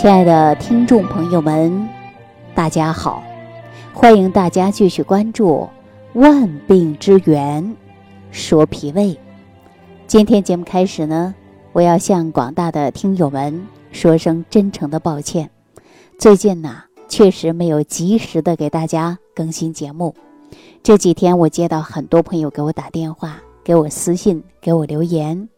亲爱的听众朋友们，大家好！欢迎大家继续关注《万病之源说脾胃》。今天节目开始呢，我要向广大的听友们说声真诚的抱歉。最近呢，确实没有及时的给大家更新节目。这几天我接到很多朋友给我打电话、给我私信、给我留言，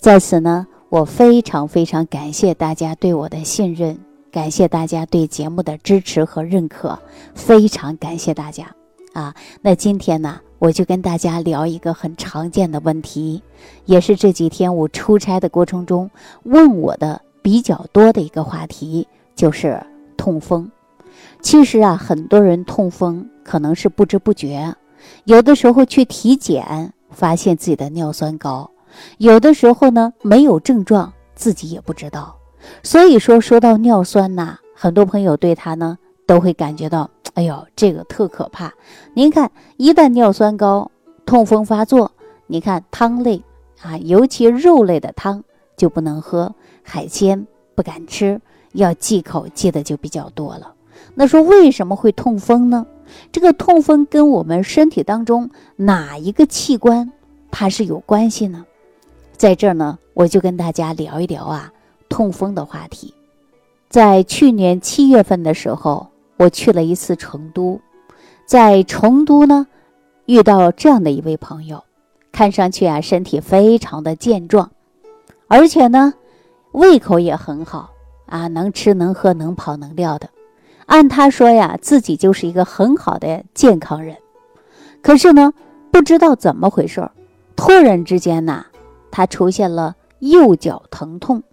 在此呢。我非常非常感谢大家对我的信任，感谢大家对节目的支持和认可，非常感谢大家啊！那今天呢，我就跟大家聊一个很常见的问题，也是这几天我出差的过程中问我的比较多的一个话题，就是痛风。其实啊，很多人痛风可能是不知不觉，有的时候去体检发现自己的尿酸高。有的时候呢，没有症状，自己也不知道。所以说，说到尿酸呐，很多朋友对它呢都会感觉到，哎呦，这个特可怕。您看，一旦尿酸高，痛风发作，你看汤类啊，尤其肉类的汤就不能喝，海鲜不敢吃，要忌口忌的就比较多了。那说为什么会痛风呢？这个痛风跟我们身体当中哪一个器官它是有关系呢？在这儿呢，我就跟大家聊一聊啊，痛风的话题。在去年七月份的时候，我去了一次成都，在成都呢，遇到这样的一位朋友，看上去啊，身体非常的健壮，而且呢，胃口也很好啊，能吃能喝能跑能撂的。按他说呀，自己就是一个很好的健康人。可是呢，不知道怎么回事儿突然之间呢。他出现了右脚疼痛，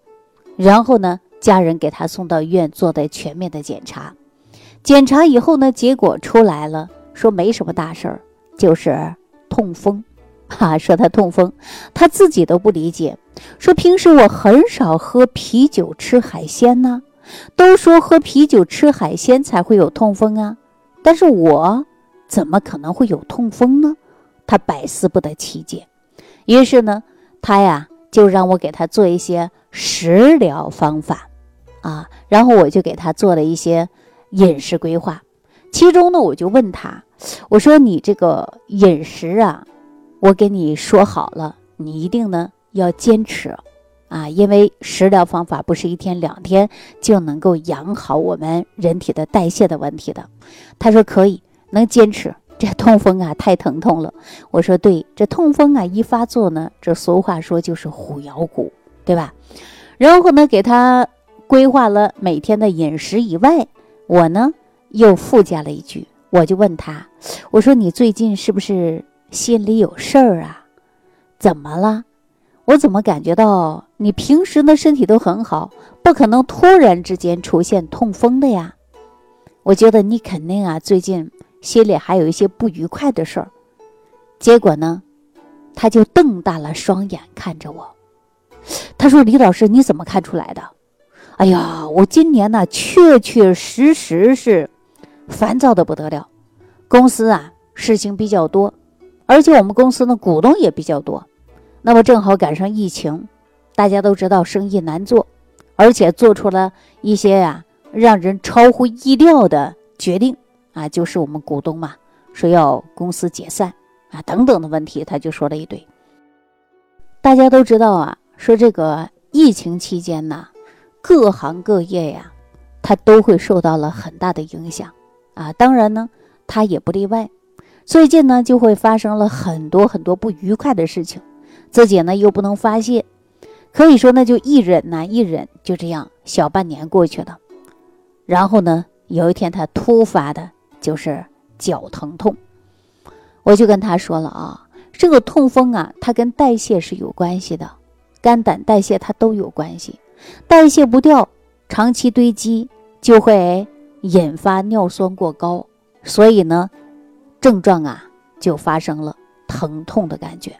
然后呢，家人给他送到医院做的全面的检查。检查以后呢，结果出来了，说没什么大事儿，就是痛风。哈，说他痛风，他自己都不理解。说平时我很少喝啤酒、吃海鲜呢，都说喝啤酒、吃海鲜才会有痛风啊，但是我怎么可能会有痛风呢？他百思不得其解。于是呢。他呀，就让我给他做一些食疗方法，啊，然后我就给他做了一些饮食规划。其中呢，我就问他，我说你这个饮食啊，我给你说好了，你一定呢要坚持，啊，因为食疗方法不是一天两天就能够养好我们人体的代谢的问题的。他说可以，能坚持。这痛风啊，太疼痛了。我说对，这痛风啊一发作呢，这俗话说就是虎咬骨，对吧？然后呢，给他规划了每天的饮食以外，我呢又附加了一句，我就问他，我说你最近是不是心里有事儿啊？怎么了？我怎么感觉到你平时呢身体都很好，不可能突然之间出现痛风的呀？我觉得你肯定啊最近。心里还有一些不愉快的事儿，结果呢，他就瞪大了双眼看着我。他说：“李老师，你怎么看出来的？”哎呀，我今年呢，确确实实是烦躁的不得了。公司啊，事情比较多，而且我们公司呢，股东也比较多。那么正好赶上疫情，大家都知道生意难做，而且做出了一些呀让人超乎意料的决定。啊，就是我们股东嘛，说要公司解散啊，等等的问题，他就说了一堆。大家都知道啊，说这个疫情期间呢，各行各业呀，它都会受到了很大的影响啊。当然呢，它也不例外。最近呢，就会发生了很多很多不愉快的事情，自己呢又不能发泄，可以说呢就一忍呐一忍，就这样小半年过去了。然后呢，有一天他突发的。就是脚疼痛，我就跟他说了啊，这个痛风啊，它跟代谢是有关系的，肝胆代谢它都有关系，代谢不掉，长期堆积就会引发尿酸过高，所以呢，症状啊就发生了疼痛的感觉。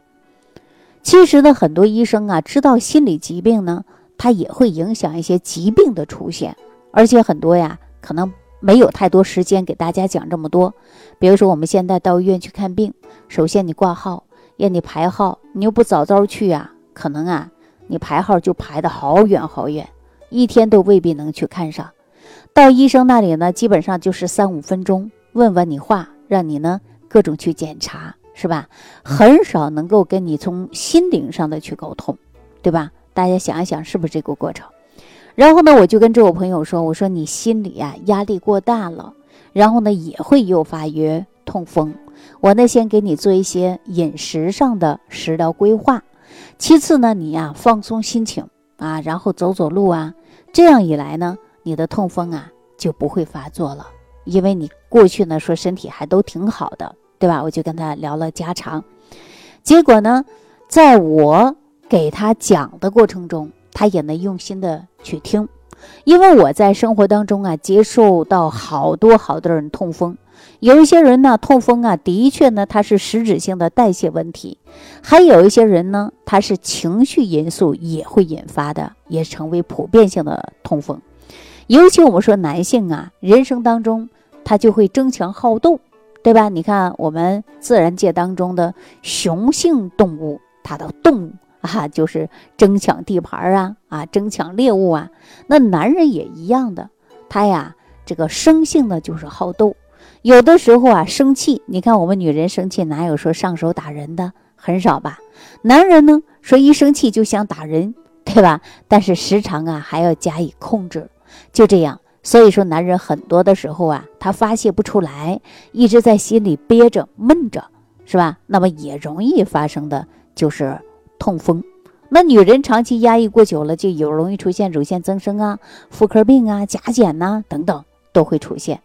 其实呢，很多医生啊知道心理疾病呢，它也会影响一些疾病的出现，而且很多呀可能。没有太多时间给大家讲这么多，比如说我们现在到医院去看病，首先你挂号，要你排号，你又不早早去啊，可能啊，你排号就排的好远好远，一天都未必能去看上。到医生那里呢，基本上就是三五分钟，问问你话，让你呢各种去检查，是吧？很少能够跟你从心灵上的去沟通，对吧？大家想一想，是不是这个过程？然后呢，我就跟这位朋友说：“我说你心里啊压力过大了，然后呢也会诱发于痛风。我呢先给你做一些饮食上的食疗规划，其次呢你呀放松心情啊，然后走走路啊，这样一来呢。”你的痛风啊就不会发作了，因为你过去呢说身体还都挺好的，对吧？我就跟他聊了家常，结果呢，在我给他讲的过程中，他也能用心的去听，因为我在生活当中啊接受到好多好多人痛风，有一些人呢痛风啊的确呢他是实质性的代谢问题，还有一些人呢他是情绪因素也会引发的，也成为普遍性的痛风。尤其我们说男性啊，人生当中他就会争强好斗，对吧？你看我们自然界当中的雄性动物，它的动啊就是争抢地盘啊啊，争抢猎物啊。那男人也一样的，他呀这个生性的就是好斗，有的时候啊生气，你看我们女人生气哪有说上手打人的，很少吧？男人呢说一生气就想打人，对吧？但是时常啊还要加以控制。就这样，所以说男人很多的时候啊，他发泄不出来，一直在心里憋着闷着，是吧？那么也容易发生的就是痛风。那女人长期压抑过久了，就有容易出现乳腺增生啊、妇科病啊、甲减呐等等都会出现。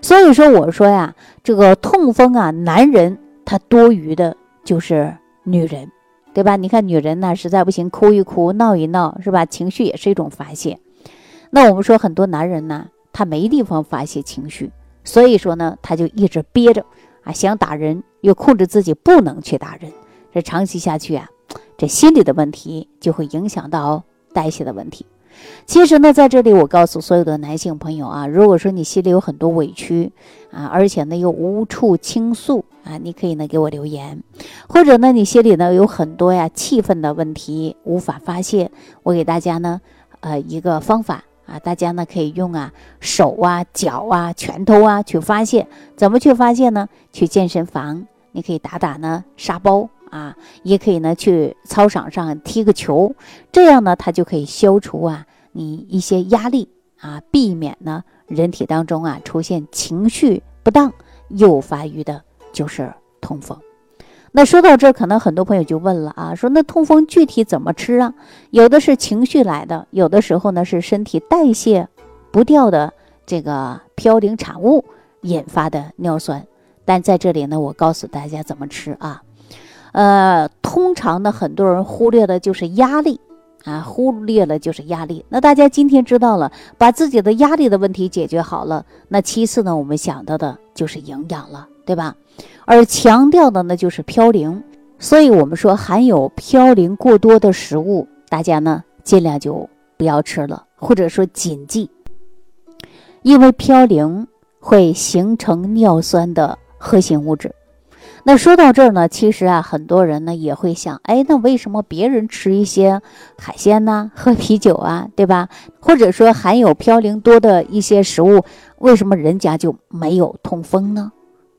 所以说我说呀，这个痛风啊，男人他多余的就是女人，对吧？你看女人呢，实在不行哭一哭、闹一闹，是吧？情绪也是一种发泄。那我们说很多男人呢，他没地方发泄情绪，所以说呢，他就一直憋着啊，想打人又控制自己不能去打人，这长期下去啊，这心理的问题就会影响到代谢的问题。其实呢，在这里我告诉所有的男性朋友啊，如果说你心里有很多委屈啊，而且呢又无处倾诉啊，你可以呢给我留言，或者呢你心里呢有很多呀气愤的问题无法发泄，我给大家呢呃一个方法。啊，大家呢可以用啊手啊、脚啊、拳头啊去发泄，怎么去发泄呢？去健身房，你可以打打呢沙包啊，也可以呢去操场上踢个球，这样呢它就可以消除啊你一些压力啊，避免呢人体当中啊出现情绪不当诱发于的就是痛风。那说到这儿，可能很多朋友就问了啊，说那痛风具体怎么吃啊？有的是情绪来的，有的时候呢是身体代谢不掉的这个嘌呤产物引发的尿酸。但在这里呢，我告诉大家怎么吃啊？呃，通常呢，很多人忽略的就是压力啊，忽略了就是压力。那大家今天知道了，把自己的压力的问题解决好了，那其次呢，我们想到的就是营养了，对吧？而强调的呢就是嘌呤，所以我们说含有嘌呤过多的食物，大家呢尽量就不要吃了，或者说谨记，因为嘌呤会形成尿酸的核心物质。那说到这儿呢，其实啊，很多人呢也会想，哎，那为什么别人吃一些海鲜呢，喝啤酒啊，对吧？或者说含有嘌呤多的一些食物，为什么人家就没有痛风呢？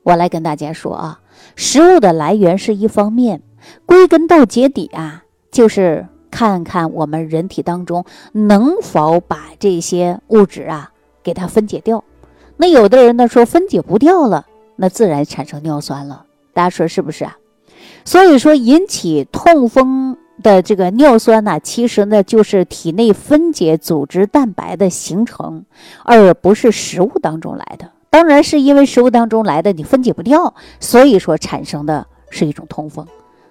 我来跟大家说啊，食物的来源是一方面，归根到结底啊，就是看看我们人体当中能否把这些物质啊给它分解掉。那有的人呢说分解不掉了，那自然产生尿酸了。大家说是不是啊？所以说引起痛风的这个尿酸呢，其实呢就是体内分解组织蛋白的形成，而不是食物当中来的。当然是因为食物当中来的，你分解不掉，所以说产生的是一种痛风。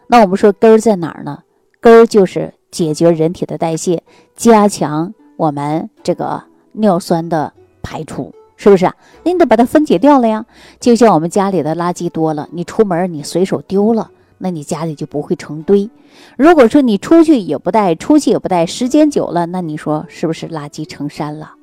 那我们说根儿在哪儿呢？根儿就是解决人体的代谢，加强我们这个尿酸的排出，是不是啊？那你得把它分解掉了呀。就像我们家里的垃圾多了，你出门你随手丢了，那你家里就不会成堆。如果说你出去也不带，出去也不带，时间久了，那你说是不是垃圾成山了？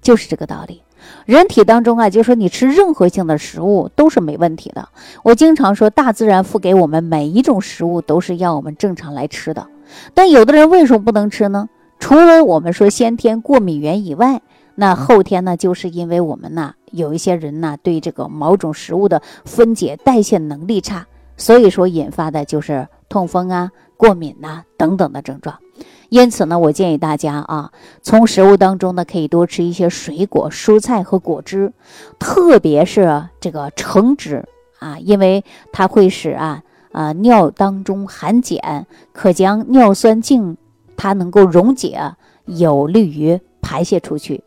就是这个道理。人体当中啊，就说你吃任何性的食物都是没问题的。我经常说，大自然赋给我们每一种食物都是要我们正常来吃的。但有的人为什么不能吃呢？除了我们说先天过敏源以外，那后天呢，就是因为我们呢有一些人呢对这个某种食物的分解代谢能力差，所以说引发的就是痛风啊、过敏呐等等的症状。因此呢，我建议大家啊，从食物当中呢可以多吃一些水果、蔬菜和果汁，特别是这个橙汁啊，因为它会使啊啊尿当中含碱，可将尿酸净它能够溶解，有利于排泄出去。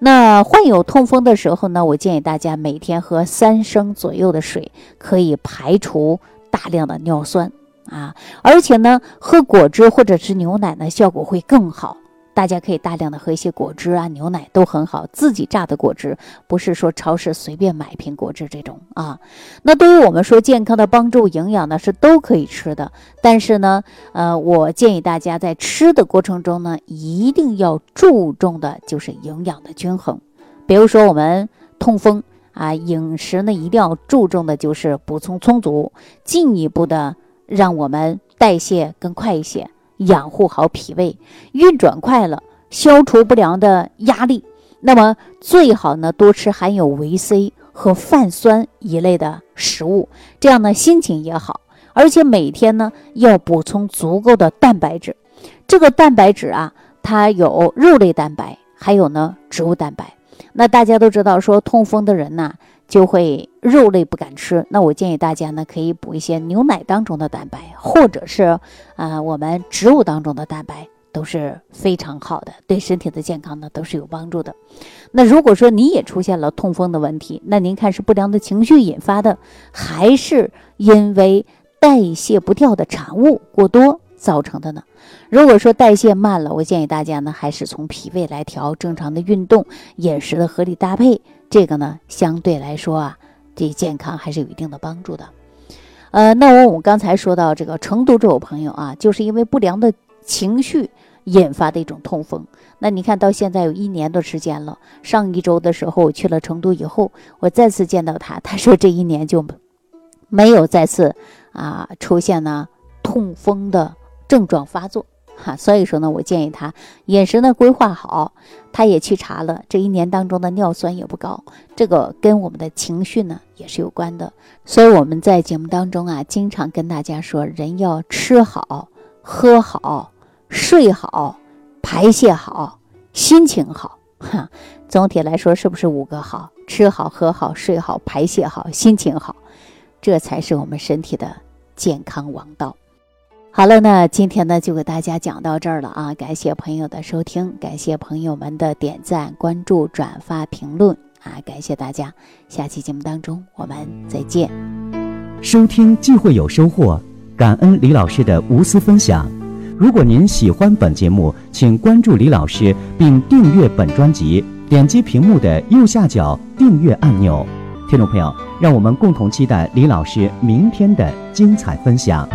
那患有痛风的时候呢，我建议大家每天喝三升左右的水，可以排除大量的尿酸。啊，而且呢，喝果汁或者是牛奶呢，效果会更好。大家可以大量的喝一些果汁啊，牛奶都很好。自己榨的果汁，不是说超市随便买一瓶果汁这种啊。那对于我们说健康的帮助、营养呢，是都可以吃的。但是呢，呃，我建议大家在吃的过程中呢，一定要注重的就是营养的均衡。比如说我们痛风啊，饮食呢一定要注重的就是补充充足，进一步的。让我们代谢更快一些，养护好脾胃，运转快了，消除不良的压力。那么最好呢，多吃含有维 C 和泛酸一类的食物，这样呢心情也好。而且每天呢要补充足够的蛋白质。这个蛋白质啊，它有肉类蛋白，还有呢植物蛋白。那大家都知道，说痛风的人呢。就会肉类不敢吃，那我建议大家呢，可以补一些牛奶当中的蛋白，或者是啊我们植物当中的蛋白，都是非常好的，对身体的健康呢都是有帮助的。那如果说你也出现了痛风的问题，那您看是不良的情绪引发的，还是因为代谢不掉的产物过多造成的呢？如果说代谢慢了，我建议大家呢，还是从脾胃来调，正常的运动，饮食的合理搭配。这个呢，相对来说啊，对健康还是有一定的帮助的。呃，那我我们刚才说到这个成都这位朋友啊，就是因为不良的情绪引发的一种痛风。那你看到现在有一年多时间了，上一周的时候去了成都以后，我再次见到他，他说这一年就没有再次啊出现呢痛风的症状发作。哈，所以说呢，我建议他饮食呢规划好，他也去查了，这一年当中的尿酸也不高，这个跟我们的情绪呢也是有关的。所以我们在节目当中啊，经常跟大家说，人要吃好、喝好、睡好、排泄好、心情好。哈，总体来说是不是五个好？吃好、喝好、睡好、排泄好、心情好，这才是我们身体的健康王道。好了，那今天呢就给大家讲到这儿了啊！感谢朋友的收听，感谢朋友们的点赞、关注、转发、评论啊！感谢大家，下期节目当中我们再见。收听既会有收获，感恩李老师的无私分享。如果您喜欢本节目，请关注李老师并订阅本专辑，点击屏幕的右下角订阅按钮。听众朋友，让我们共同期待李老师明天的精彩分享。